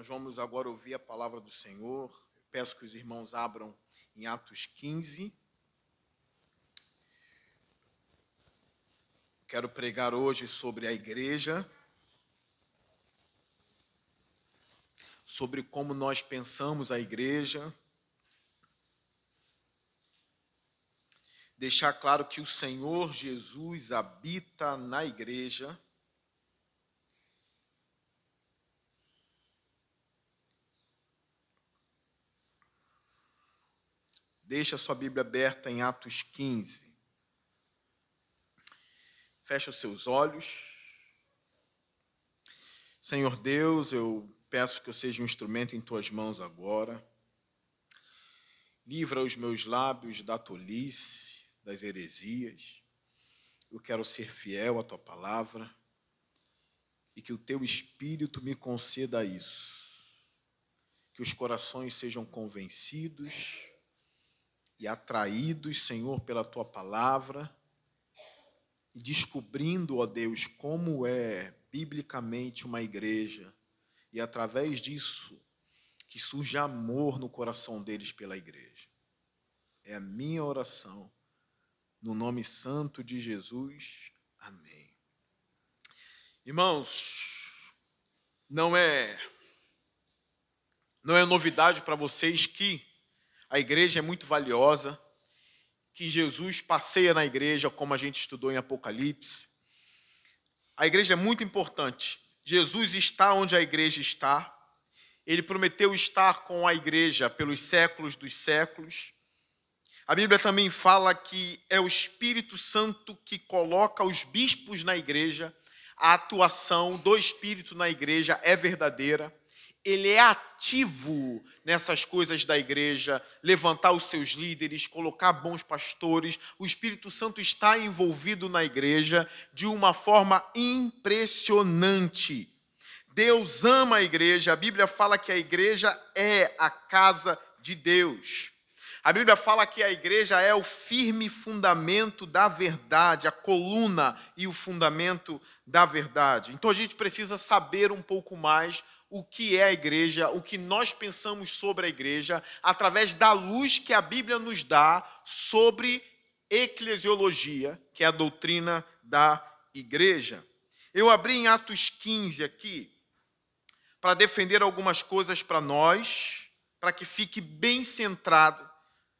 Nós vamos agora ouvir a palavra do Senhor. Peço que os irmãos abram em Atos 15. Quero pregar hoje sobre a igreja, sobre como nós pensamos a igreja. Deixar claro que o Senhor Jesus habita na igreja Deixa a sua Bíblia aberta em Atos 15. Fecha os seus olhos. Senhor Deus, eu peço que eu seja um instrumento em tuas mãos agora. Livra os meus lábios da tolice, das heresias. Eu quero ser fiel à tua palavra e que o teu espírito me conceda isso. Que os corações sejam convencidos e atraídos, Senhor, pela tua palavra e descobrindo, ó Deus, como é biblicamente uma igreja e através disso que surge amor no coração deles pela igreja. É a minha oração, no nome santo de Jesus. Amém. Irmãos, não é não é novidade para vocês que a igreja é muito valiosa, que Jesus passeia na igreja, como a gente estudou em Apocalipse. A igreja é muito importante. Jesus está onde a igreja está. Ele prometeu estar com a igreja pelos séculos dos séculos. A Bíblia também fala que é o Espírito Santo que coloca os bispos na igreja. A atuação do Espírito na igreja é verdadeira ele é ativo nessas coisas da igreja, levantar os seus líderes, colocar bons pastores. O Espírito Santo está envolvido na igreja de uma forma impressionante. Deus ama a igreja, a Bíblia fala que a igreja é a casa de Deus. A Bíblia fala que a igreja é o firme fundamento da verdade, a coluna e o fundamento da verdade. Então a gente precisa saber um pouco mais o que é a igreja, o que nós pensamos sobre a igreja, através da luz que a Bíblia nos dá sobre eclesiologia, que é a doutrina da igreja. Eu abri em Atos 15 aqui para defender algumas coisas para nós, para que fique bem centrado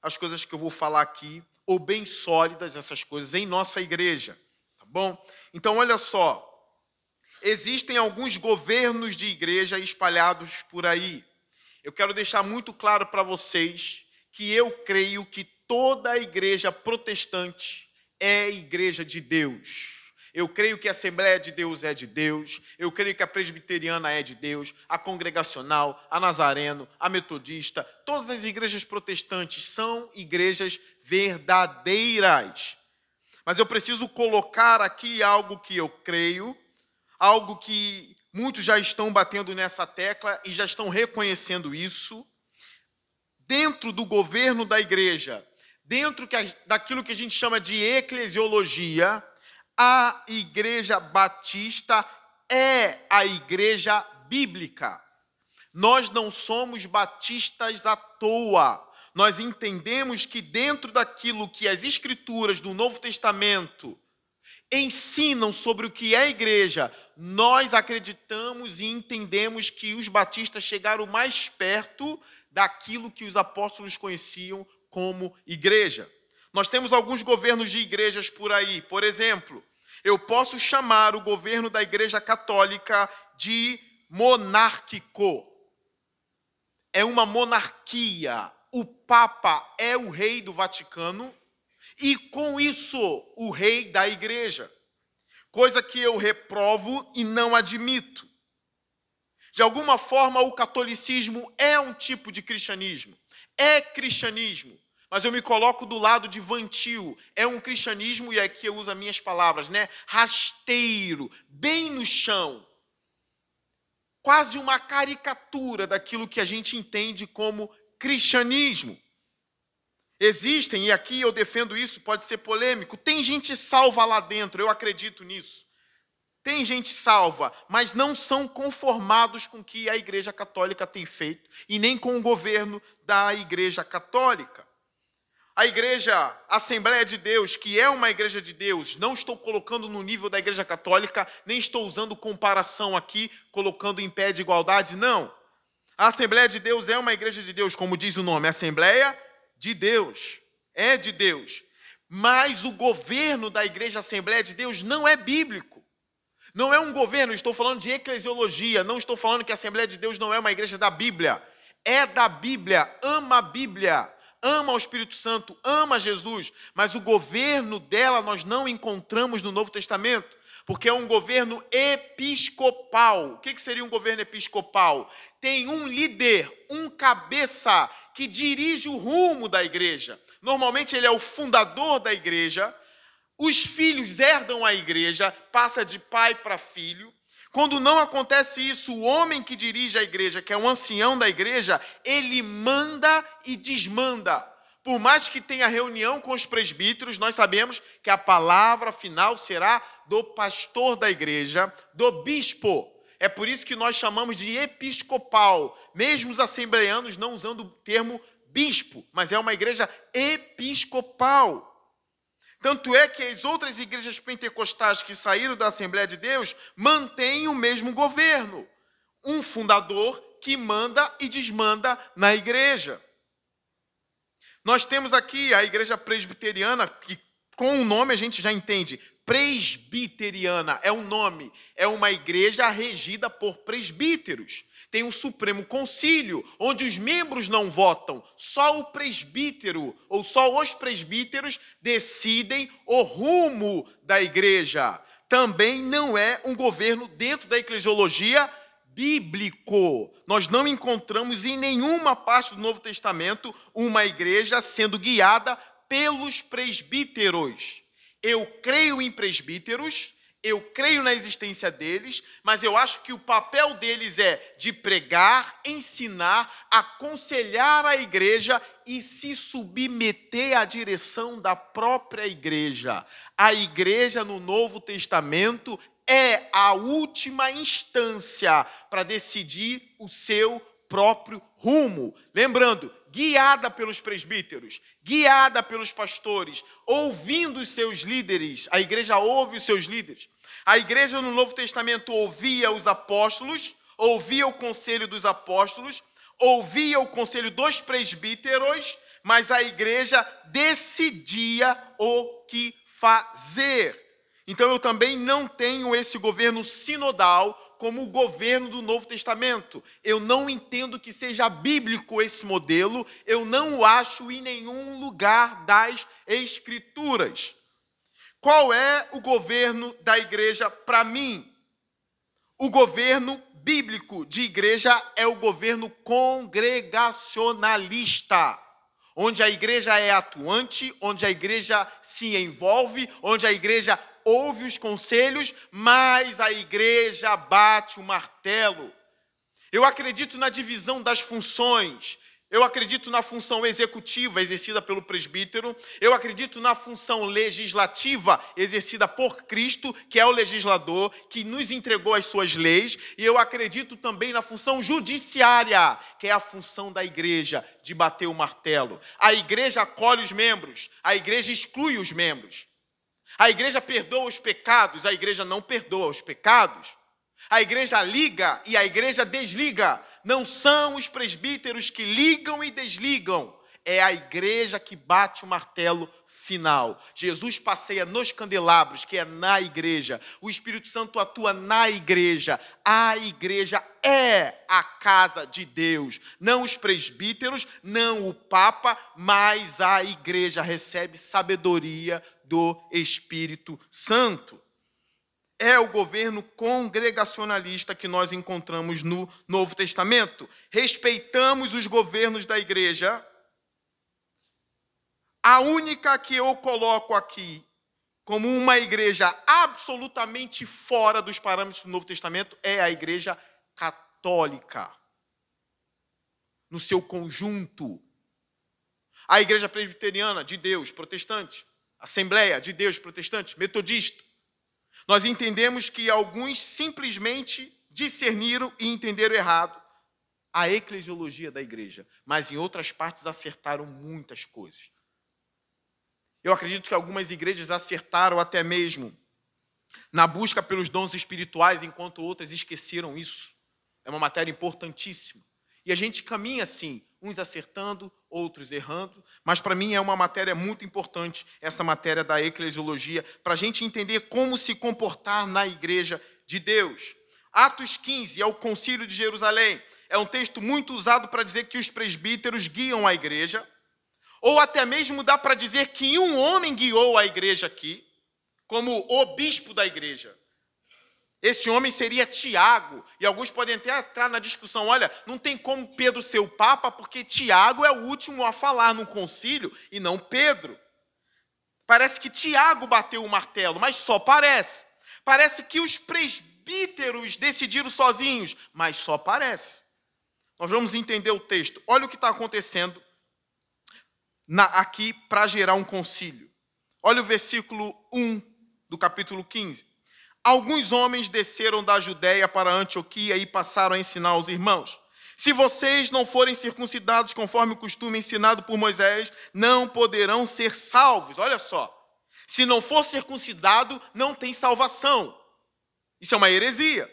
as coisas que eu vou falar aqui, ou bem sólidas essas coisas em nossa igreja, tá bom? Então olha só, existem alguns governos de igreja espalhados por aí. Eu quero deixar muito claro para vocês que eu creio que toda a igreja protestante é igreja de Deus. Eu creio que a Assembleia de Deus é de Deus, eu creio que a presbiteriana é de Deus, a congregacional, a nazareno, a metodista, todas as igrejas protestantes são igrejas verdadeiras. Mas eu preciso colocar aqui algo que eu creio algo que muitos já estão batendo nessa tecla e já estão reconhecendo isso. Dentro do governo da igreja, dentro daquilo que a gente chama de eclesiologia, a igreja batista é a igreja bíblica. Nós não somos batistas à toa. Nós entendemos que dentro daquilo que as escrituras do Novo Testamento ensinam sobre o que é igreja, nós acreditamos e entendemos que os batistas chegaram mais perto daquilo que os apóstolos conheciam como igreja. Nós temos alguns governos de igrejas por aí. Por exemplo, eu posso chamar o governo da Igreja Católica de monárquico. É uma monarquia. O Papa é o rei do Vaticano e com isso o rei da igreja, coisa que eu reprovo e não admito. De alguma forma, o catolicismo é um tipo de cristianismo, é cristianismo, mas eu me coloco do lado de Vantil, é um cristianismo, e aqui eu uso as minhas palavras, né? Rasteiro, bem no chão. Quase uma caricatura daquilo que a gente entende como cristianismo. Existem, e aqui eu defendo isso, pode ser polêmico, tem gente salva lá dentro, eu acredito nisso. tem gente salva, mas não são conformados com o que a Igreja Católica tem feito e nem com o governo da Igreja Católica. A Igreja Assembleia de Deus, que é uma igreja de Deus, não estou colocando no nível da Igreja Católica, nem estou usando comparação aqui, colocando em pé de igualdade, não. A Assembleia de Deus é uma igreja de Deus, como diz o nome, Assembleia de Deus. É de Deus. Mas o governo da Igreja Assembleia de Deus não é bíblico. Não é um governo, estou falando de eclesiologia, não estou falando que a Assembleia de Deus não é uma igreja da Bíblia. É da Bíblia, ama a Bíblia, ama o Espírito Santo, ama Jesus, mas o governo dela nós não encontramos no Novo Testamento, porque é um governo episcopal. O que seria um governo episcopal? Tem um líder, um cabeça, que dirige o rumo da igreja. Normalmente ele é o fundador da igreja, os filhos herdam a igreja, passa de pai para filho. Quando não acontece isso, o homem que dirige a igreja, que é o ancião da igreja, ele manda e desmanda. Por mais que tenha reunião com os presbíteros, nós sabemos que a palavra final será do pastor da igreja, do bispo. É por isso que nós chamamos de episcopal, mesmo os assembleanos não usando o termo bispo, mas é uma igreja episcopal. Tanto é que as outras igrejas pentecostais que saíram da Assembleia de Deus mantêm o mesmo governo. Um fundador que manda e desmanda na igreja. Nós temos aqui a igreja presbiteriana, que com o nome a gente já entende. Presbiteriana é um nome, é uma igreja regida por presbíteros tem um Supremo Concílio, onde os membros não votam, só o presbítero ou só os presbíteros decidem o rumo da igreja. Também não é um governo dentro da eclesiologia bíblico. Nós não encontramos em nenhuma parte do Novo Testamento uma igreja sendo guiada pelos presbíteros. Eu creio em presbíteros, eu creio na existência deles, mas eu acho que o papel deles é de pregar, ensinar, aconselhar a igreja e se submeter à direção da própria igreja. A igreja no Novo Testamento é a última instância para decidir o seu próprio rumo. Lembrando, guiada pelos presbíteros, guiada pelos pastores, ouvindo os seus líderes. A igreja ouve os seus líderes. A igreja no Novo Testamento ouvia os apóstolos, ouvia o conselho dos apóstolos, ouvia o conselho dos presbíteros, mas a igreja decidia o que fazer. Então eu também não tenho esse governo sinodal como o governo do Novo Testamento. Eu não entendo que seja bíblico esse modelo, eu não o acho em nenhum lugar das Escrituras. Qual é o governo da igreja para mim? O governo bíblico de igreja é o governo congregacionalista, onde a igreja é atuante, onde a igreja se envolve, onde a igreja ouve os conselhos, mas a igreja bate o martelo. Eu acredito na divisão das funções. Eu acredito na função executiva exercida pelo presbítero, eu acredito na função legislativa exercida por Cristo, que é o legislador, que nos entregou as suas leis, e eu acredito também na função judiciária, que é a função da igreja, de bater o martelo. A igreja acolhe os membros, a igreja exclui os membros. A igreja perdoa os pecados, a igreja não perdoa os pecados. A igreja liga e a igreja desliga. Não são os presbíteros que ligam e desligam, é a igreja que bate o martelo final. Jesus passeia nos candelabros, que é na igreja. O Espírito Santo atua na igreja. A igreja é a casa de Deus. Não os presbíteros, não o Papa, mas a igreja recebe sabedoria do Espírito Santo. É o governo congregacionalista que nós encontramos no Novo Testamento. Respeitamos os governos da igreja. A única que eu coloco aqui como uma igreja absolutamente fora dos parâmetros do Novo Testamento é a igreja católica. No seu conjunto. A igreja presbiteriana de Deus, protestante. Assembleia de Deus protestante, metodista. nós entendemos que alguns simplesmente discerniram e entenderam errado a eclesiologia da igreja, mas em outras partes acertaram muitas coisas. Eu acredito que algumas igrejas acertaram até mesmo na busca pelos dons espirituais, enquanto outras esqueceram isso. É uma matéria importantíssima. E a gente caminha assim, uns acertando, outros errando, mas para mim é uma matéria muito importante, essa matéria da eclesiologia, para a gente entender como se comportar na igreja de Deus. Atos 15 é o concílio de Jerusalém. É um texto muito usado para dizer que os presbíteros guiam a igreja, ou até mesmo dá para dizer que um homem guiou a igreja aqui, como o bispo da igreja. Esse homem seria Tiago. E alguns podem até entrar na discussão: olha, não tem como Pedro ser o Papa, porque Tiago é o último a falar no concílio e não Pedro. Parece que Tiago bateu o martelo, mas só parece. Parece que os presbíteros decidiram sozinhos, mas só parece. Nós vamos entender o texto. Olha o que está acontecendo na, aqui para gerar um concílio. Olha o versículo 1 do capítulo 15. Alguns homens desceram da Judéia para Antioquia e passaram a ensinar aos irmãos. Se vocês não forem circuncidados conforme o costume ensinado por Moisés, não poderão ser salvos. Olha só. Se não for circuncidado, não tem salvação. Isso é uma heresia.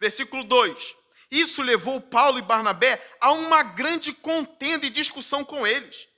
Versículo 2. Isso levou Paulo e Barnabé a uma grande contenda e discussão com eles.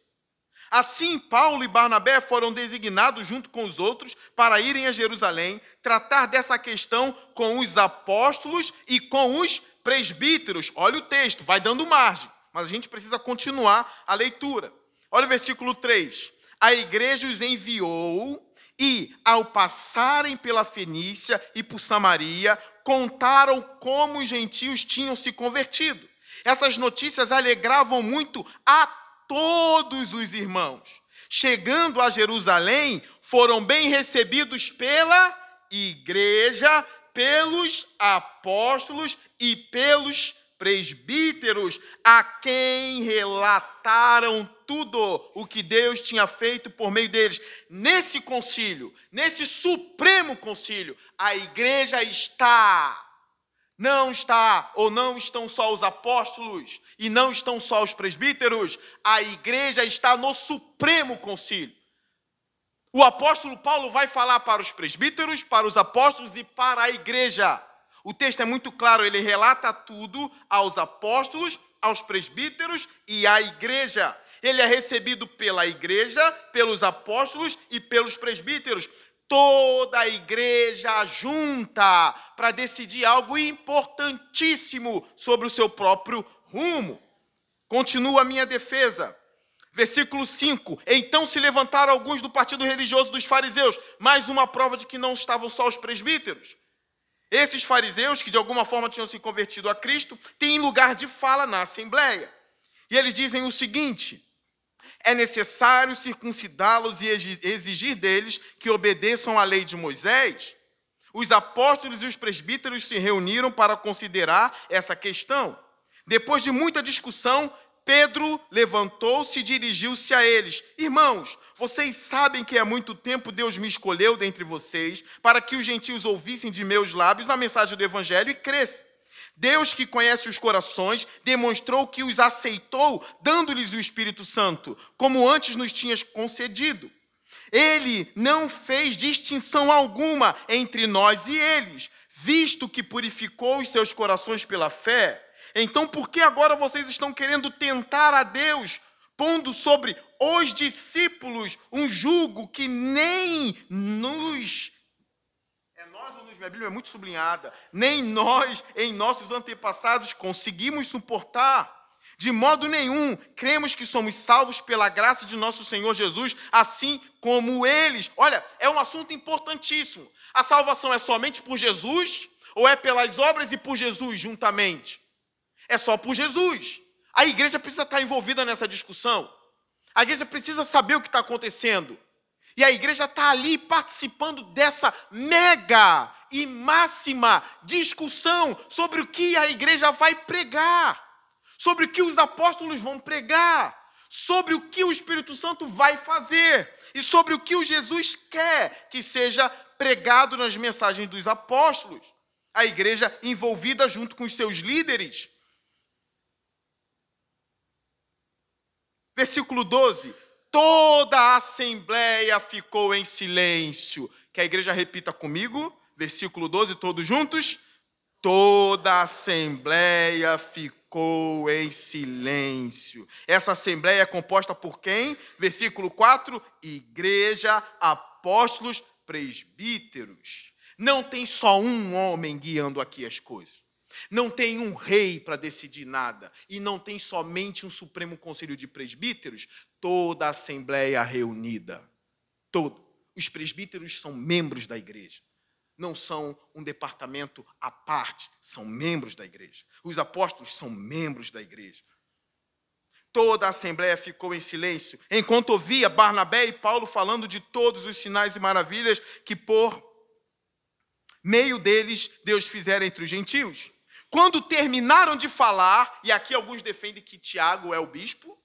Assim, Paulo e Barnabé foram designados junto com os outros para irem a Jerusalém tratar dessa questão com os apóstolos e com os presbíteros. Olha o texto, vai dando margem, mas a gente precisa continuar a leitura. Olha o versículo 3. A igreja os enviou e, ao passarem pela Fenícia e por Samaria, contaram como os gentios tinham se convertido. Essas notícias alegravam muito a todos os irmãos. Chegando a Jerusalém, foram bem recebidos pela igreja, pelos apóstolos e pelos presbíteros, a quem relataram tudo o que Deus tinha feito por meio deles. Nesse concílio, nesse supremo concílio, a igreja está não está ou não estão só os apóstolos e não estão só os presbíteros, a igreja está no supremo concílio. O apóstolo Paulo vai falar para os presbíteros, para os apóstolos e para a igreja. O texto é muito claro, ele relata tudo aos apóstolos, aos presbíteros e à igreja. Ele é recebido pela igreja, pelos apóstolos e pelos presbíteros toda a igreja junta para decidir algo importantíssimo sobre o seu próprio rumo. Continua a minha defesa. Versículo 5: Então se levantaram alguns do partido religioso dos fariseus, mais uma prova de que não estavam só os presbíteros. Esses fariseus, que de alguma forma tinham se convertido a Cristo, têm lugar de fala na assembleia. E eles dizem o seguinte: é necessário circuncidá-los e exigir deles que obedeçam à lei de Moisés? Os apóstolos e os presbíteros se reuniram para considerar essa questão. Depois de muita discussão, Pedro levantou-se e dirigiu-se a eles: Irmãos, vocês sabem que há muito tempo Deus me escolheu dentre vocês para que os gentios ouvissem de meus lábios a mensagem do Evangelho e crescem. Deus que conhece os corações demonstrou que os aceitou, dando-lhes o Espírito Santo, como antes nos tinhas concedido. Ele não fez distinção alguma entre nós e eles, visto que purificou os seus corações pela fé. Então, por que agora vocês estão querendo tentar a Deus, pondo sobre os discípulos um jugo que nem nos minha Bíblia é muito sublinhada, nem nós, em nossos antepassados, conseguimos suportar. De modo nenhum, cremos que somos salvos pela graça de nosso Senhor Jesus, assim como eles. Olha, é um assunto importantíssimo. A salvação é somente por Jesus ou é pelas obras e por Jesus juntamente? É só por Jesus. A igreja precisa estar envolvida nessa discussão. A igreja precisa saber o que está acontecendo. E a igreja está ali participando dessa mega e máxima discussão sobre o que a igreja vai pregar, sobre o que os apóstolos vão pregar, sobre o que o Espírito Santo vai fazer e sobre o que o Jesus quer que seja pregado nas mensagens dos apóstolos, a igreja envolvida junto com os seus líderes. Versículo 12: toda a assembleia ficou em silêncio. Que a igreja repita comigo, versículo 12, todos juntos. Toda a assembleia ficou em silêncio. Essa assembleia é composta por quem? Versículo 4: igreja, apóstolos, presbíteros. Não tem só um homem guiando aqui as coisas. Não tem um rei para decidir nada. E não tem somente um Supremo Conselho de Presbíteros. Toda a Assembleia reunida. Todo. Os presbíteros são membros da igreja. Não são um departamento à parte, são membros da igreja. Os apóstolos são membros da igreja. Toda a assembleia ficou em silêncio, enquanto ouvia Barnabé e Paulo falando de todos os sinais e maravilhas que por meio deles Deus fizera entre os gentios. Quando terminaram de falar, e aqui alguns defendem que Tiago é o bispo,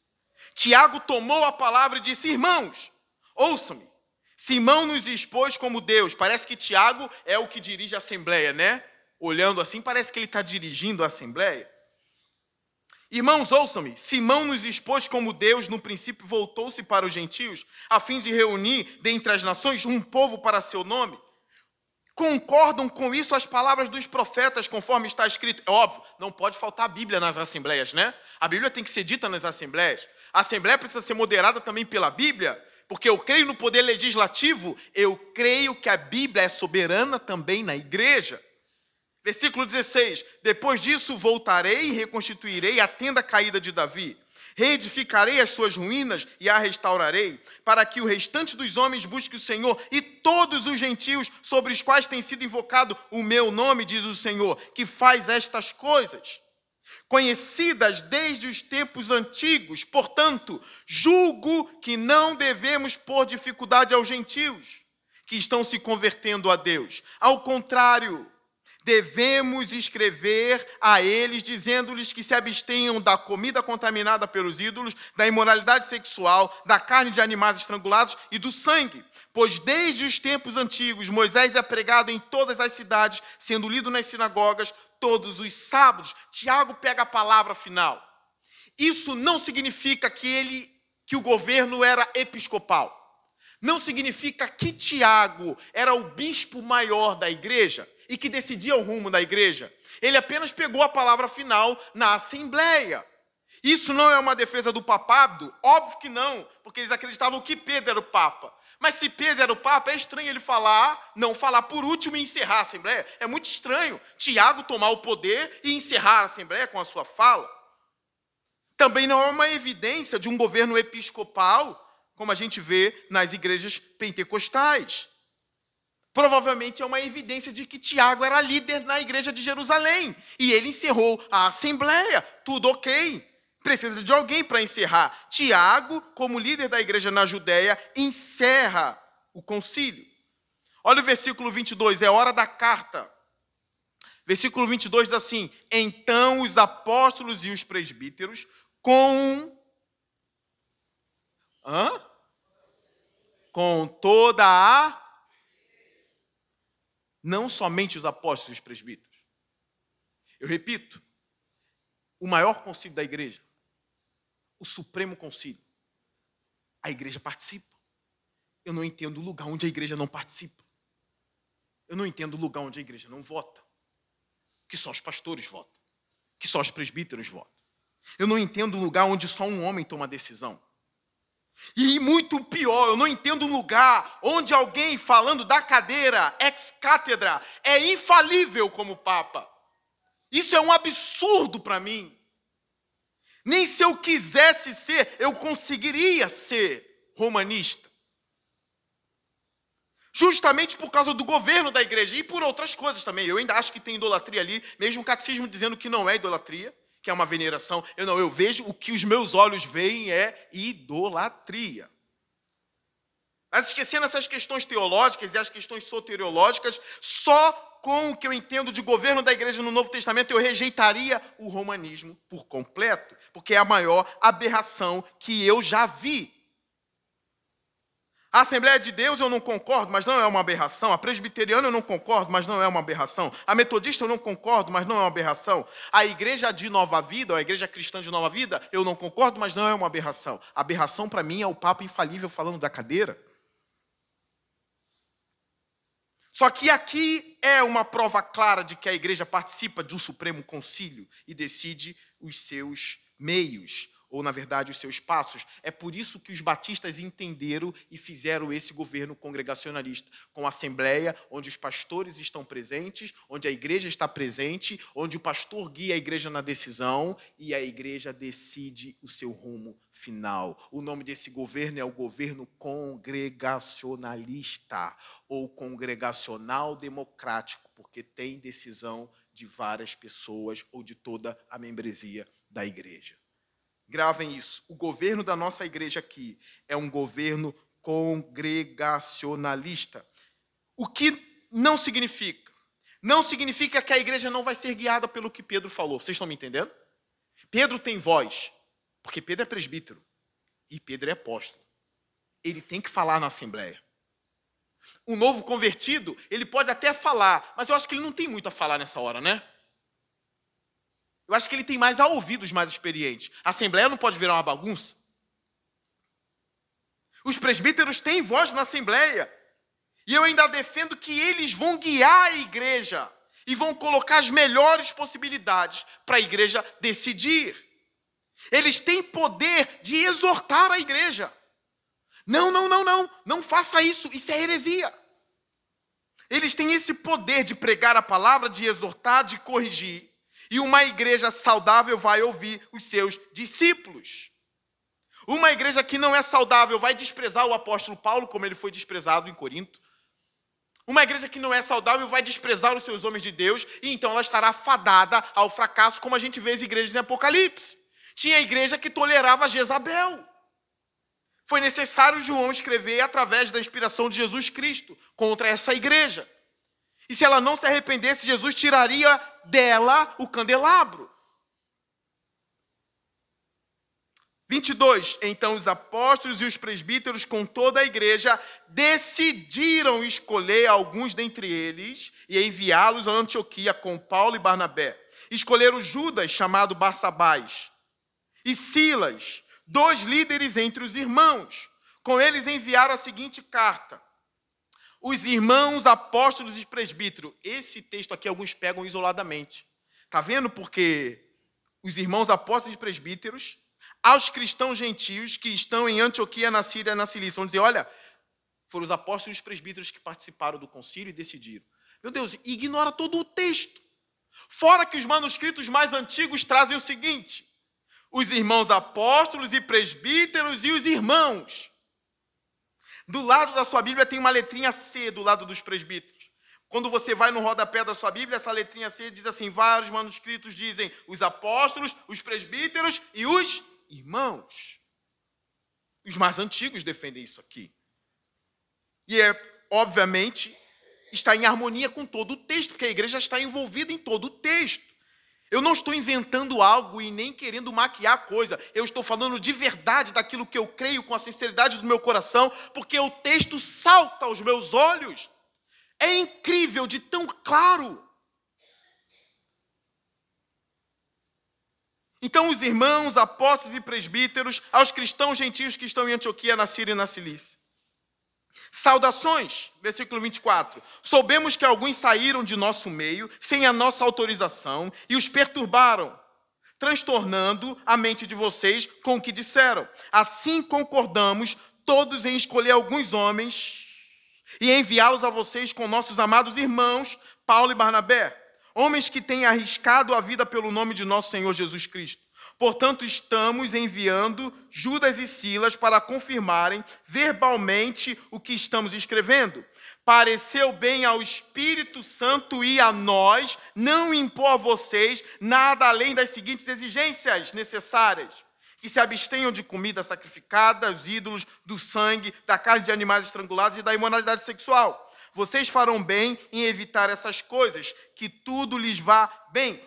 Tiago tomou a palavra e disse: Irmãos, ouçam-me. Simão nos expôs como Deus. Parece que Tiago é o que dirige a assembleia, né? Olhando assim, parece que ele está dirigindo a assembleia. Irmãos, ouçam-me. Simão nos expôs como Deus, no princípio voltou-se para os gentios, a fim de reunir dentre as nações um povo para seu nome. Concordam com isso as palavras dos profetas, conforme está escrito. É óbvio, não pode faltar a Bíblia nas assembleias, né? A Bíblia tem que ser dita nas assembleias. A assembleia precisa ser moderada também pela Bíblia, porque eu creio no poder legislativo, eu creio que a Bíblia é soberana também na igreja. Versículo 16: Depois disso voltarei e reconstituirei a tenda caída de Davi. Reedificarei as suas ruínas e a restaurarei, para que o restante dos homens busque o Senhor e todos os gentios sobre os quais tem sido invocado o meu nome, diz o Senhor, que faz estas coisas. Conhecidas desde os tempos antigos, portanto, julgo que não devemos pôr dificuldade aos gentios que estão se convertendo a Deus. Ao contrário, devemos escrever a eles, dizendo-lhes que se abstenham da comida contaminada pelos ídolos, da imoralidade sexual, da carne de animais estrangulados e do sangue. Pois desde os tempos antigos, Moisés é pregado em todas as cidades, sendo lido nas sinagogas todos os sábados. Tiago pega a palavra final. Isso não significa que ele que o governo era episcopal. Não significa que Tiago era o bispo maior da igreja e que decidia o rumo da igreja. Ele apenas pegou a palavra final na assembleia. Isso não é uma defesa do papado? Óbvio que não, porque eles acreditavam que Pedro era o papa. Mas se Pedro era o papa, é estranho ele falar, não falar por último e encerrar a assembleia. É muito estranho Tiago tomar o poder e encerrar a assembleia com a sua fala. Também não é uma evidência de um governo episcopal, como a gente vê nas igrejas pentecostais. Provavelmente é uma evidência de que Tiago era líder na igreja de Jerusalém. E ele encerrou a assembleia. Tudo ok. Precisa de alguém para encerrar. Tiago, como líder da igreja na Judéia, encerra o concílio. Olha o versículo 22, é hora da carta. Versículo 22 diz assim: Então os apóstolos e os presbíteros, com. Hã? Com toda a não somente os apóstolos e os presbíteros. Eu repito, o maior concílio da igreja, o supremo concílio, a igreja participa. Eu não entendo o lugar onde a igreja não participa. Eu não entendo o lugar onde a igreja não vota. Que só os pastores votam. Que só os presbíteros votam. Eu não entendo o lugar onde só um homem toma decisão. E muito pior, eu não entendo um lugar onde alguém falando da cadeira, ex-cátedra, é infalível como Papa. Isso é um absurdo para mim. Nem se eu quisesse ser, eu conseguiria ser romanista. Justamente por causa do governo da igreja e por outras coisas também. Eu ainda acho que tem idolatria ali, mesmo o catecismo dizendo que não é idolatria que é uma veneração. Eu não, eu vejo o que os meus olhos veem é idolatria. Mas esquecendo essas questões teológicas e as questões soteriológicas, só com o que eu entendo de governo da igreja no Novo Testamento, eu rejeitaria o romanismo por completo, porque é a maior aberração que eu já vi. A Assembleia de Deus eu não concordo, mas não é uma aberração. A presbiteriana eu não concordo, mas não é uma aberração. A metodista eu não concordo, mas não é uma aberração. A igreja de Nova Vida, a igreja cristã de Nova Vida, eu não concordo, mas não é uma aberração. A aberração para mim é o Papa infalível falando da cadeira. Só que aqui é uma prova clara de que a igreja participa de um Supremo Concílio e decide os seus meios, ou na verdade os seus passos. É por isso que os batistas entenderam e fizeram esse governo congregacionalista, com assembleia, onde os pastores estão presentes, onde a igreja está presente, onde o pastor guia a igreja na decisão e a igreja decide o seu rumo final. O nome desse governo é o governo congregacionalista ou congregacional democrático, porque tem decisão de várias pessoas ou de toda a membresia da igreja. Gravem isso. O governo da nossa igreja aqui é um governo congregacionalista. O que não significa? Não significa que a igreja não vai ser guiada pelo que Pedro falou. Vocês estão me entendendo? Pedro tem voz, porque Pedro é presbítero e Pedro é apóstolo. Ele tem que falar na assembleia. O novo convertido, ele pode até falar, mas eu acho que ele não tem muito a falar nessa hora, né? Eu acho que ele tem mais a ouvir dos mais experientes. A assembleia não pode virar uma bagunça. Os presbíteros têm voz na assembleia. E eu ainda defendo que eles vão guiar a igreja e vão colocar as melhores possibilidades para a igreja decidir. Eles têm poder de exortar a igreja. Não, não, não, não, não faça isso, isso é heresia. Eles têm esse poder de pregar a palavra, de exortar, de corrigir. E uma igreja saudável vai ouvir os seus discípulos. Uma igreja que não é saudável vai desprezar o apóstolo Paulo, como ele foi desprezado em Corinto. Uma igreja que não é saudável vai desprezar os seus homens de Deus, e então ela estará fadada ao fracasso, como a gente vê as igrejas em Apocalipse. Tinha igreja que tolerava Jezabel. Foi necessário João escrever através da inspiração de Jesus Cristo contra essa igreja. E se ela não se arrependesse, Jesus tiraria dela o candelabro. 22. Então os apóstolos e os presbíteros, com toda a igreja, decidiram escolher alguns dentre eles e enviá-los a Antioquia com Paulo e Barnabé. Escolheram Judas, chamado Barsabás, e Silas, dois líderes entre os irmãos. Com eles enviaram a seguinte carta: os irmãos apóstolos e presbíteros. Esse texto aqui alguns pegam isoladamente. Está vendo? Porque os irmãos apóstolos e presbíteros, aos cristãos gentios que estão em Antioquia, na Síria, na Cilícia, vão dizer: olha, foram os apóstolos e os presbíteros que participaram do concílio e decidiram. Meu Deus, ignora todo o texto. Fora que os manuscritos mais antigos trazem o seguinte: os irmãos apóstolos e presbíteros e os irmãos. Do lado da sua Bíblia tem uma letrinha C do lado dos presbíteros. Quando você vai no rodapé da sua Bíblia, essa letrinha C diz assim: vários manuscritos dizem os apóstolos, os presbíteros e os irmãos. Os mais antigos defendem isso aqui. E é, obviamente, está em harmonia com todo o texto, porque a igreja está envolvida em todo o texto. Eu não estou inventando algo e nem querendo maquiar coisa. Eu estou falando de verdade daquilo que eu creio com a sinceridade do meu coração, porque o texto salta aos meus olhos. É incrível de tão claro. Então, os irmãos, apóstolos e presbíteros, aos cristãos gentios que estão em Antioquia, na Síria e na Cilícia. Saudações, versículo 24. Soubemos que alguns saíram de nosso meio sem a nossa autorização e os perturbaram, transtornando a mente de vocês com o que disseram. Assim concordamos todos em escolher alguns homens e enviá-los a vocês com nossos amados irmãos, Paulo e Barnabé, homens que têm arriscado a vida pelo nome de nosso Senhor Jesus Cristo. Portanto, estamos enviando Judas e Silas para confirmarem verbalmente o que estamos escrevendo. Pareceu bem ao Espírito Santo e a nós não impor a vocês nada além das seguintes exigências necessárias: que se abstenham de comida sacrificada aos ídolos, do sangue, da carne de animais estrangulados e da imoralidade sexual. Vocês farão bem em evitar essas coisas, que tudo lhes vá bem.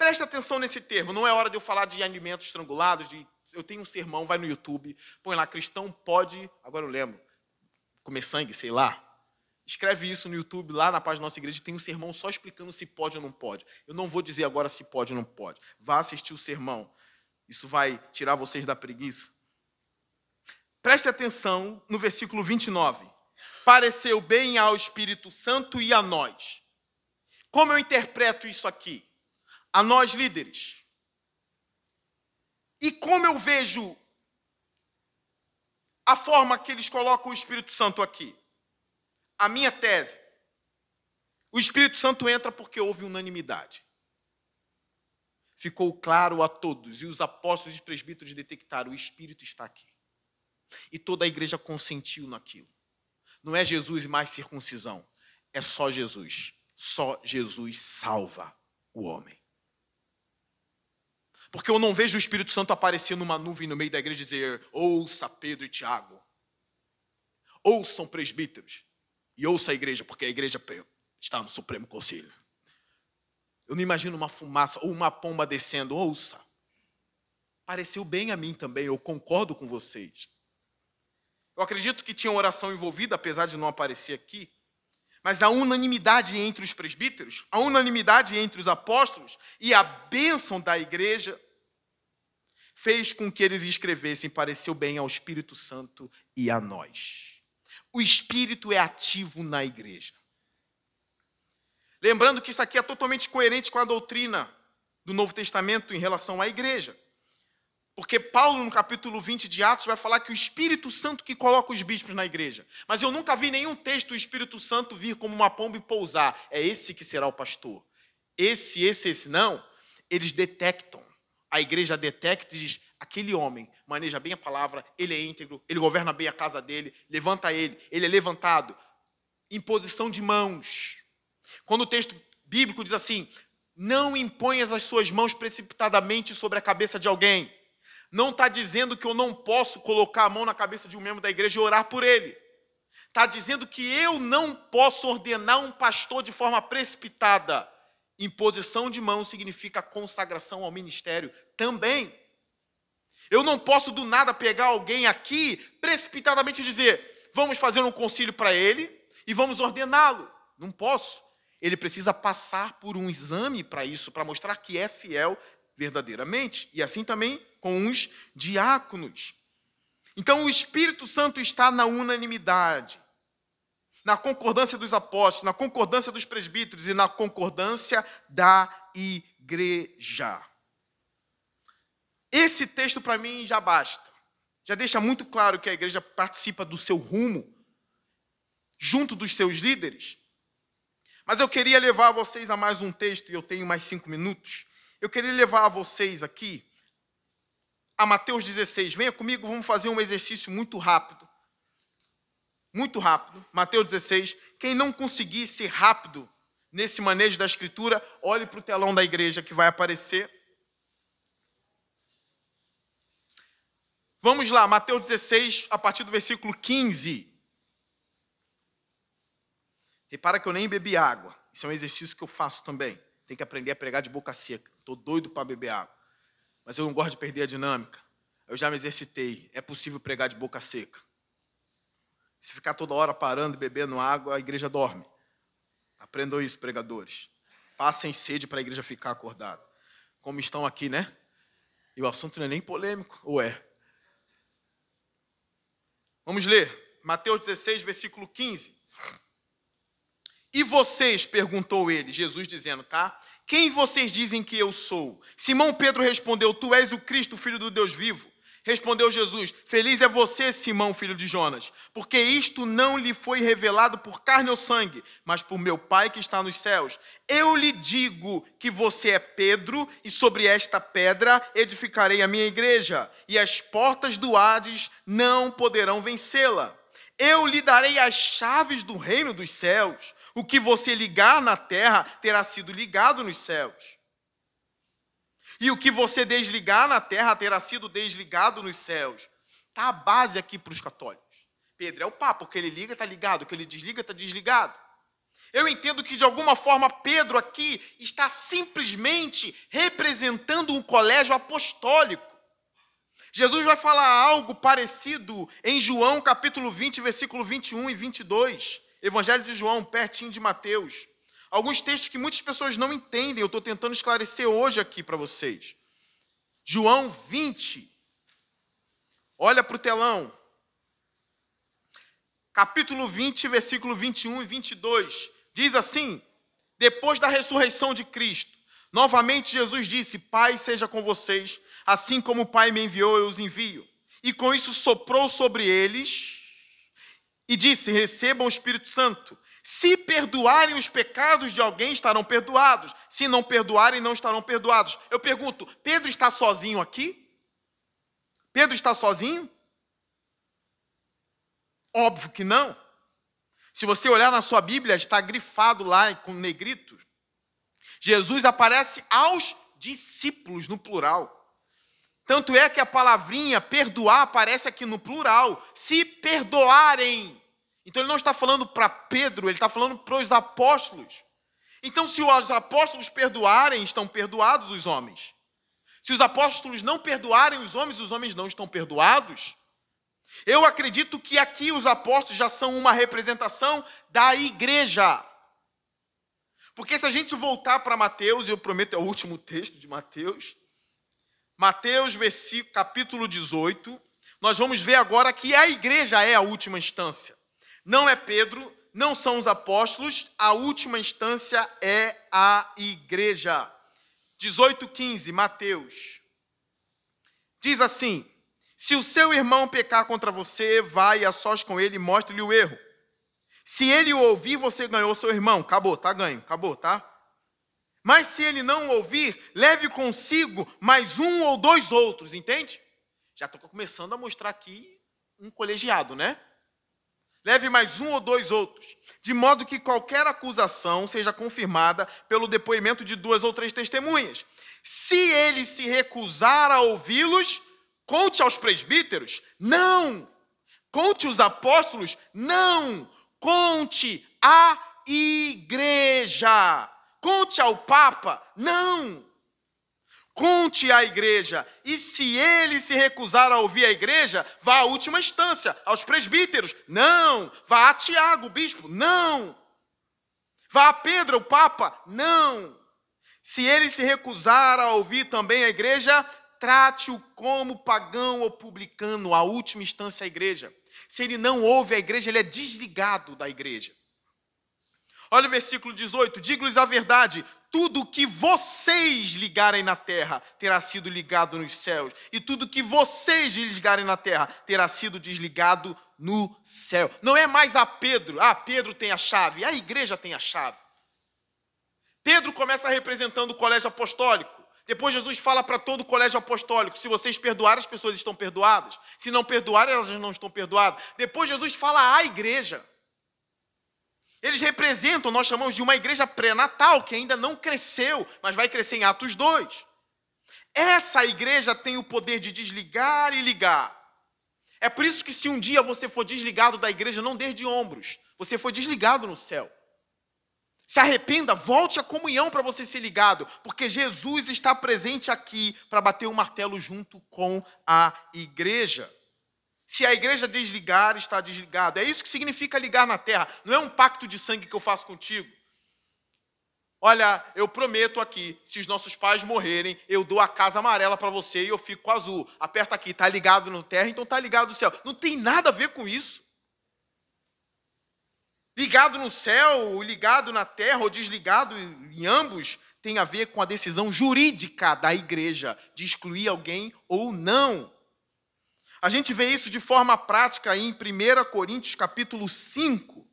Preste atenção nesse termo, não é hora de eu falar de alimentos estrangulados, de eu tenho um sermão, vai no YouTube, põe lá, cristão pode, agora eu lembro, comer sangue, sei lá. Escreve isso no YouTube, lá na página da nossa igreja, tem um sermão só explicando se pode ou não pode. Eu não vou dizer agora se pode ou não pode. Vá assistir o sermão. Isso vai tirar vocês da preguiça. Preste atenção no versículo 29. Pareceu bem ao Espírito Santo e a nós. Como eu interpreto isso aqui? A nós líderes. E como eu vejo a forma que eles colocam o Espírito Santo aqui? A minha tese. O Espírito Santo entra porque houve unanimidade. Ficou claro a todos, e os apóstolos e presbíteros detectaram: o Espírito está aqui. E toda a igreja consentiu naquilo. Não é Jesus mais circuncisão, é só Jesus. Só Jesus salva o homem. Porque eu não vejo o Espírito Santo aparecer numa nuvem no meio da igreja e dizer: ouça Pedro e Tiago, ouçam presbíteros e ouça a igreja, porque a igreja está no Supremo Conselho. Eu não imagino uma fumaça ou uma pomba descendo, ouça. Pareceu bem a mim também, eu concordo com vocês. Eu acredito que tinha oração envolvida, apesar de não aparecer aqui. Mas a unanimidade entre os presbíteros, a unanimidade entre os apóstolos e a bênção da igreja fez com que eles escrevessem: pareceu bem ao Espírito Santo e a nós. O Espírito é ativo na igreja. Lembrando que isso aqui é totalmente coerente com a doutrina do Novo Testamento em relação à igreja. Porque Paulo, no capítulo 20 de Atos, vai falar que o Espírito Santo que coloca os bispos na igreja. Mas eu nunca vi nenhum texto do Espírito Santo vir como uma pomba e pousar. É esse que será o pastor. Esse, esse, esse. Não. Eles detectam. A igreja detecta e diz: aquele homem maneja bem a palavra, ele é íntegro, ele governa bem a casa dele, levanta ele, ele é levantado. Imposição de mãos. Quando o texto bíblico diz assim: não imponhas as suas mãos precipitadamente sobre a cabeça de alguém não está dizendo que eu não posso colocar a mão na cabeça de um membro da igreja e orar por ele. Está dizendo que eu não posso ordenar um pastor de forma precipitada. Imposição de mão significa consagração ao ministério também. Eu não posso do nada pegar alguém aqui precipitadamente dizer: vamos fazer um concílio para ele e vamos ordená-lo. Não posso. Ele precisa passar por um exame para isso, para mostrar que é fiel verdadeiramente. E assim também com os diáconos. Então, o Espírito Santo está na unanimidade, na concordância dos apóstolos, na concordância dos presbíteros e na concordância da igreja. Esse texto, para mim, já basta. Já deixa muito claro que a igreja participa do seu rumo, junto dos seus líderes. Mas eu queria levar vocês a mais um texto, e eu tenho mais cinco minutos. Eu queria levar vocês aqui a Mateus 16. Venha comigo, vamos fazer um exercício muito rápido. Muito rápido. Mateus 16. Quem não conseguir ser rápido nesse manejo da escritura, olhe para o telão da igreja que vai aparecer. Vamos lá, Mateus 16, a partir do versículo 15. Repara que eu nem bebi água. Isso é um exercício que eu faço também. Tem que aprender a pregar de boca seca. Estou doido para beber água mas eu não gosto de perder a dinâmica. Eu já me exercitei. É possível pregar de boca seca. Se ficar toda hora parando e bebendo água, a igreja dorme. Aprendam isso, pregadores. Passem sede para a igreja ficar acordada. Como estão aqui, né? E o assunto não é nem polêmico, ou é? Vamos ler. Mateus 16, versículo 15. E vocês, perguntou ele, Jesus dizendo, tá? Quem vocês dizem que eu sou? Simão Pedro respondeu: Tu és o Cristo, filho do Deus vivo. Respondeu Jesus: Feliz é você, Simão, filho de Jonas, porque isto não lhe foi revelado por carne ou sangue, mas por meu Pai que está nos céus. Eu lhe digo que você é Pedro, e sobre esta pedra edificarei a minha igreja, e as portas do Hades não poderão vencê-la. Eu lhe darei as chaves do reino dos céus. O que você ligar na terra terá sido ligado nos céus. E o que você desligar na terra terá sido desligado nos céus. Está a base aqui para os católicos. Pedro é o Papa, o que ele liga está ligado, o que ele desliga está desligado. Eu entendo que de alguma forma Pedro aqui está simplesmente representando um colégio apostólico. Jesus vai falar algo parecido em João capítulo 20, versículo 21 e 22. Evangelho de João, pertinho de Mateus. Alguns textos que muitas pessoas não entendem, eu estou tentando esclarecer hoje aqui para vocês. João 20. Olha para o telão. Capítulo 20, versículo 21 e 22. Diz assim: Depois da ressurreição de Cristo, novamente Jesus disse: Pai seja com vocês assim como o Pai me enviou, eu os envio. E com isso soprou sobre eles e disse: Recebam o Espírito Santo. Se perdoarem os pecados de alguém, estarão perdoados. Se não perdoarem, não estarão perdoados. Eu pergunto: Pedro está sozinho aqui? Pedro está sozinho? Óbvio que não. Se você olhar na sua Bíblia, está grifado lá com negrito. Jesus aparece aos discípulos no plural. Tanto é que a palavrinha perdoar aparece aqui no plural. Se perdoarem. Então ele não está falando para Pedro, ele está falando para os apóstolos. Então, se os apóstolos perdoarem, estão perdoados os homens. Se os apóstolos não perdoarem os homens, os homens não estão perdoados. Eu acredito que aqui os apóstolos já são uma representação da igreja. Porque se a gente voltar para Mateus, eu prometo é o último texto de Mateus, Mateus, capítulo 18, nós vamos ver agora que a igreja é a última instância. Não é Pedro, não são os apóstolos, a última instância é a igreja. 18:15, Mateus. Diz assim: Se o seu irmão pecar contra você, vai a sós com ele e mostre-lhe o erro. Se ele o ouvir, você ganhou seu irmão. Acabou, tá ganho, acabou, tá? Mas se ele não ouvir, leve consigo mais um ou dois outros, entende? Já estou começando a mostrar aqui um colegiado, né? Leve mais um ou dois outros, de modo que qualquer acusação seja confirmada pelo depoimento de duas ou três testemunhas. Se ele se recusar a ouvi-los, conte aos presbíteros? Não. Conte os apóstolos? Não. Conte a igreja. Conte ao Papa? Não. Conte à igreja. E se ele se recusar a ouvir a igreja, vá à última instância, aos presbíteros? Não. Vá a Tiago, o bispo? Não. Vá a Pedro, o Papa? Não. Se ele se recusar a ouvir também a igreja, trate-o como pagão ou publicano, a última instância a igreja. Se ele não ouve a igreja, ele é desligado da igreja. Olha o versículo 18: Digo-lhes a verdade, tudo que vocês ligarem na terra terá sido ligado nos céus, e tudo que vocês desligarem na terra terá sido desligado no céu. Não é mais a Pedro, ah, Pedro tem a chave, a igreja tem a chave. Pedro começa representando o colégio apostólico. Depois Jesus fala para todo o colégio apostólico: se vocês perdoarem, as pessoas estão perdoadas. Se não perdoarem, elas não estão perdoadas. Depois Jesus fala à igreja. Eles representam, nós chamamos de uma igreja pré-natal, que ainda não cresceu, mas vai crescer em Atos 2. Essa igreja tem o poder de desligar e ligar. É por isso que, se um dia você for desligado da igreja, não desde ombros, você foi desligado no céu. Se arrependa, volte à comunhão para você ser ligado, porque Jesus está presente aqui para bater o martelo junto com a igreja. Se a igreja desligar, está desligado. É isso que significa ligar na terra. Não é um pacto de sangue que eu faço contigo. Olha, eu prometo aqui, se os nossos pais morrerem, eu dou a casa amarela para você e eu fico com azul. Aperta aqui, está ligado na terra, então está ligado no céu. Não tem nada a ver com isso. Ligado no céu, ligado na terra ou desligado em ambos, tem a ver com a decisão jurídica da igreja de excluir alguém ou não. A gente vê isso de forma prática em 1 Coríntios capítulo 5.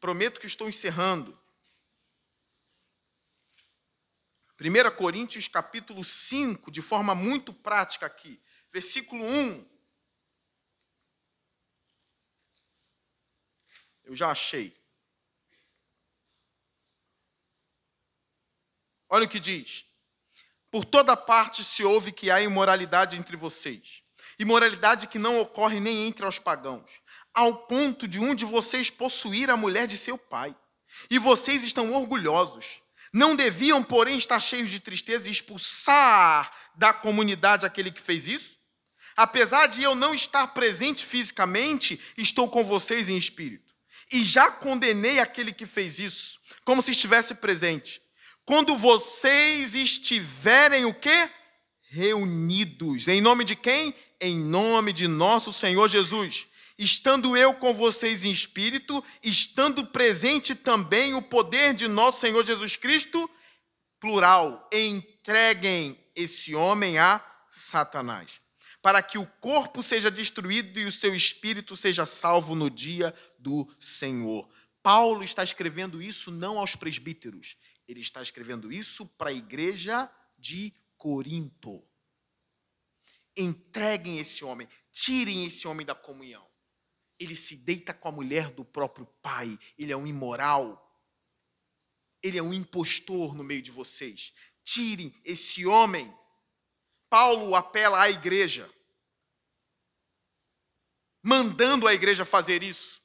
Prometo que estou encerrando. 1 Coríntios capítulo 5, de forma muito prática aqui. Versículo 1. Eu já achei. Olha o que diz. Por toda parte se ouve que há imoralidade entre vocês. Imoralidade que não ocorre nem entre os pagãos, ao ponto de um de vocês possuir a mulher de seu pai. E vocês estão orgulhosos. Não deviam, porém, estar cheios de tristeza e expulsar da comunidade aquele que fez isso? Apesar de eu não estar presente fisicamente, estou com vocês em espírito. E já condenei aquele que fez isso, como se estivesse presente. Quando vocês estiverem o quê? Reunidos. Em nome de quem? Em nome de nosso Senhor Jesus. Estando eu com vocês em espírito, estando presente também o poder de nosso Senhor Jesus Cristo, plural, entreguem esse homem a Satanás para que o corpo seja destruído e o seu espírito seja salvo no dia do Senhor. Paulo está escrevendo isso não aos presbíteros, ele está escrevendo isso para a igreja de Corinto. Entreguem esse homem, tirem esse homem da comunhão. Ele se deita com a mulher do próprio pai, ele é um imoral, ele é um impostor no meio de vocês. Tirem esse homem Paulo apela à igreja, mandando a igreja fazer isso,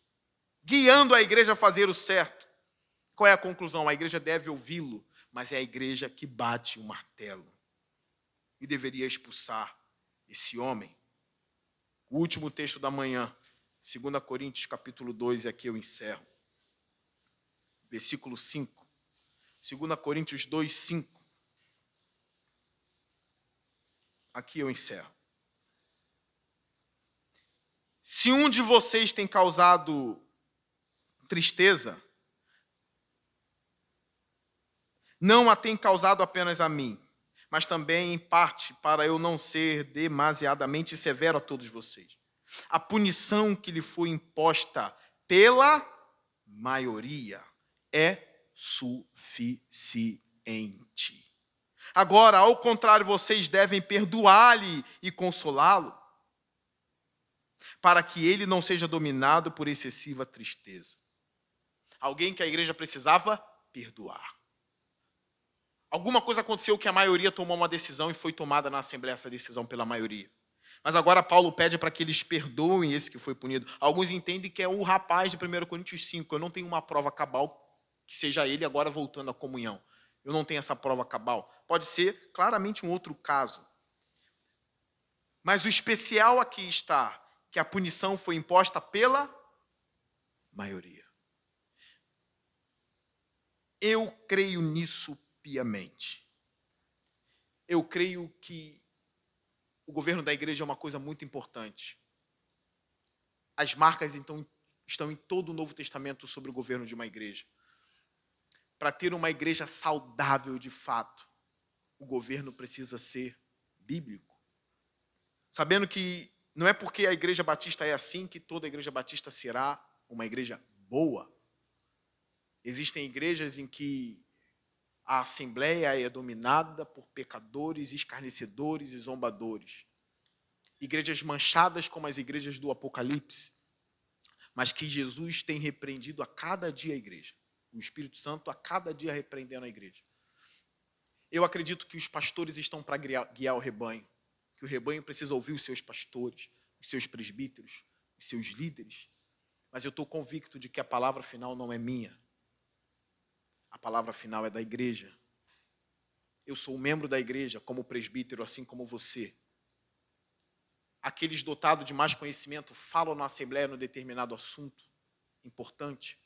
guiando a igreja a fazer o certo. Qual é a conclusão? A igreja deve ouvi-lo, mas é a igreja que bate o martelo e deveria expulsar esse homem. O último texto da manhã, 2 Coríntios capítulo 2, e aqui eu encerro. Versículo 5. 2 Coríntios 2, 5. aqui eu encerro. Se um de vocês tem causado tristeza, não a tem causado apenas a mim, mas também em parte para eu não ser demasiadamente severo a todos vocês. A punição que lhe foi imposta pela maioria é suficiente. Agora, ao contrário, vocês devem perdoar-lhe e consolá-lo, para que ele não seja dominado por excessiva tristeza. Alguém que a igreja precisava perdoar. Alguma coisa aconteceu que a maioria tomou uma decisão e foi tomada na Assembleia essa decisão pela maioria. Mas agora Paulo pede para que eles perdoem esse que foi punido. Alguns entendem que é o rapaz de 1 Coríntios 5. Eu não tenho uma prova cabal que seja ele agora voltando à comunhão eu não tenho essa prova cabal. Pode ser claramente um outro caso. Mas o especial aqui está que a punição foi imposta pela maioria. Eu creio nisso piamente. Eu creio que o governo da igreja é uma coisa muito importante. As marcas, então, estão em todo o Novo Testamento sobre o governo de uma igreja para ter uma igreja saudável de fato, o governo precisa ser bíblico. Sabendo que não é porque a igreja batista é assim que toda a igreja batista será uma igreja boa. Existem igrejas em que a assembleia é dominada por pecadores, escarnecedores e zombadores. Igrejas manchadas como as igrejas do Apocalipse, mas que Jesus tem repreendido a cada dia a igreja o Espírito Santo a cada dia repreendendo a igreja. Eu acredito que os pastores estão para guiar o rebanho, que o rebanho precisa ouvir os seus pastores, os seus presbíteros, os seus líderes. Mas eu estou convicto de que a palavra final não é minha. A palavra final é da igreja. Eu sou membro da igreja, como presbítero, assim como você. Aqueles dotados de mais conhecimento falam na assembleia no determinado assunto importante.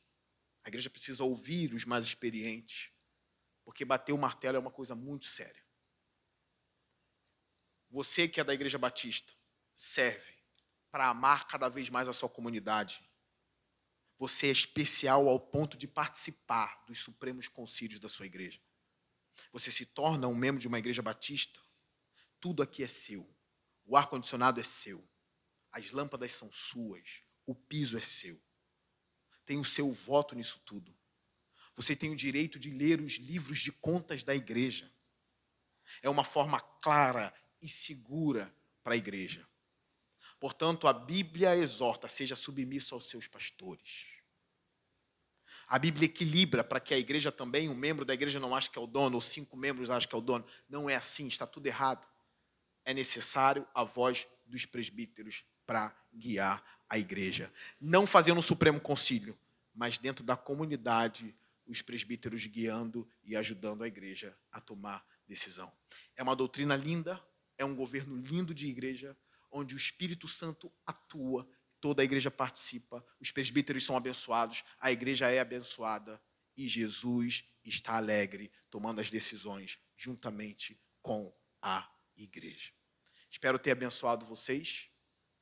A igreja precisa ouvir os mais experientes, porque bater o martelo é uma coisa muito séria. Você que é da igreja batista, serve para amar cada vez mais a sua comunidade. Você é especial ao ponto de participar dos supremos concílios da sua igreja. Você se torna um membro de uma igreja batista, tudo aqui é seu. O ar-condicionado é seu. As lâmpadas são suas. O piso é seu tem o seu voto nisso tudo. Você tem o direito de ler os livros de contas da igreja. É uma forma clara e segura para a igreja. Portanto, a Bíblia exorta, seja submisso aos seus pastores. A Bíblia equilibra para que a igreja também, um membro da igreja não ache que é o dono, ou cinco membros acham que é o dono. Não é assim, está tudo errado. É necessário a voz dos presbíteros para guiar a igreja. Não fazendo um supremo concílio, mas dentro da comunidade, os presbíteros guiando e ajudando a igreja a tomar decisão. É uma doutrina linda, é um governo lindo de igreja, onde o Espírito Santo atua, toda a igreja participa, os presbíteros são abençoados, a igreja é abençoada e Jesus está alegre, tomando as decisões juntamente com a igreja. Espero ter abençoado vocês.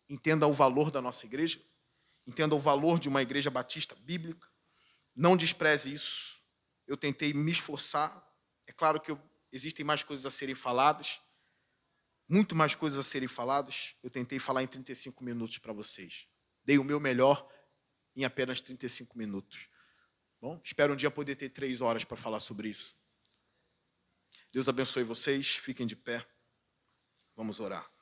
Entenda o valor da nossa igreja, entenda o valor de uma igreja batista bíblica. Não despreze isso. Eu tentei me esforçar. É claro que eu, existem mais coisas a serem faladas, muito mais coisas a serem faladas. Eu tentei falar em 35 minutos para vocês. Dei o meu melhor em apenas 35 minutos. Bom, espero um dia poder ter três horas para falar sobre isso. Deus abençoe vocês. Fiquem de pé. Vamos orar.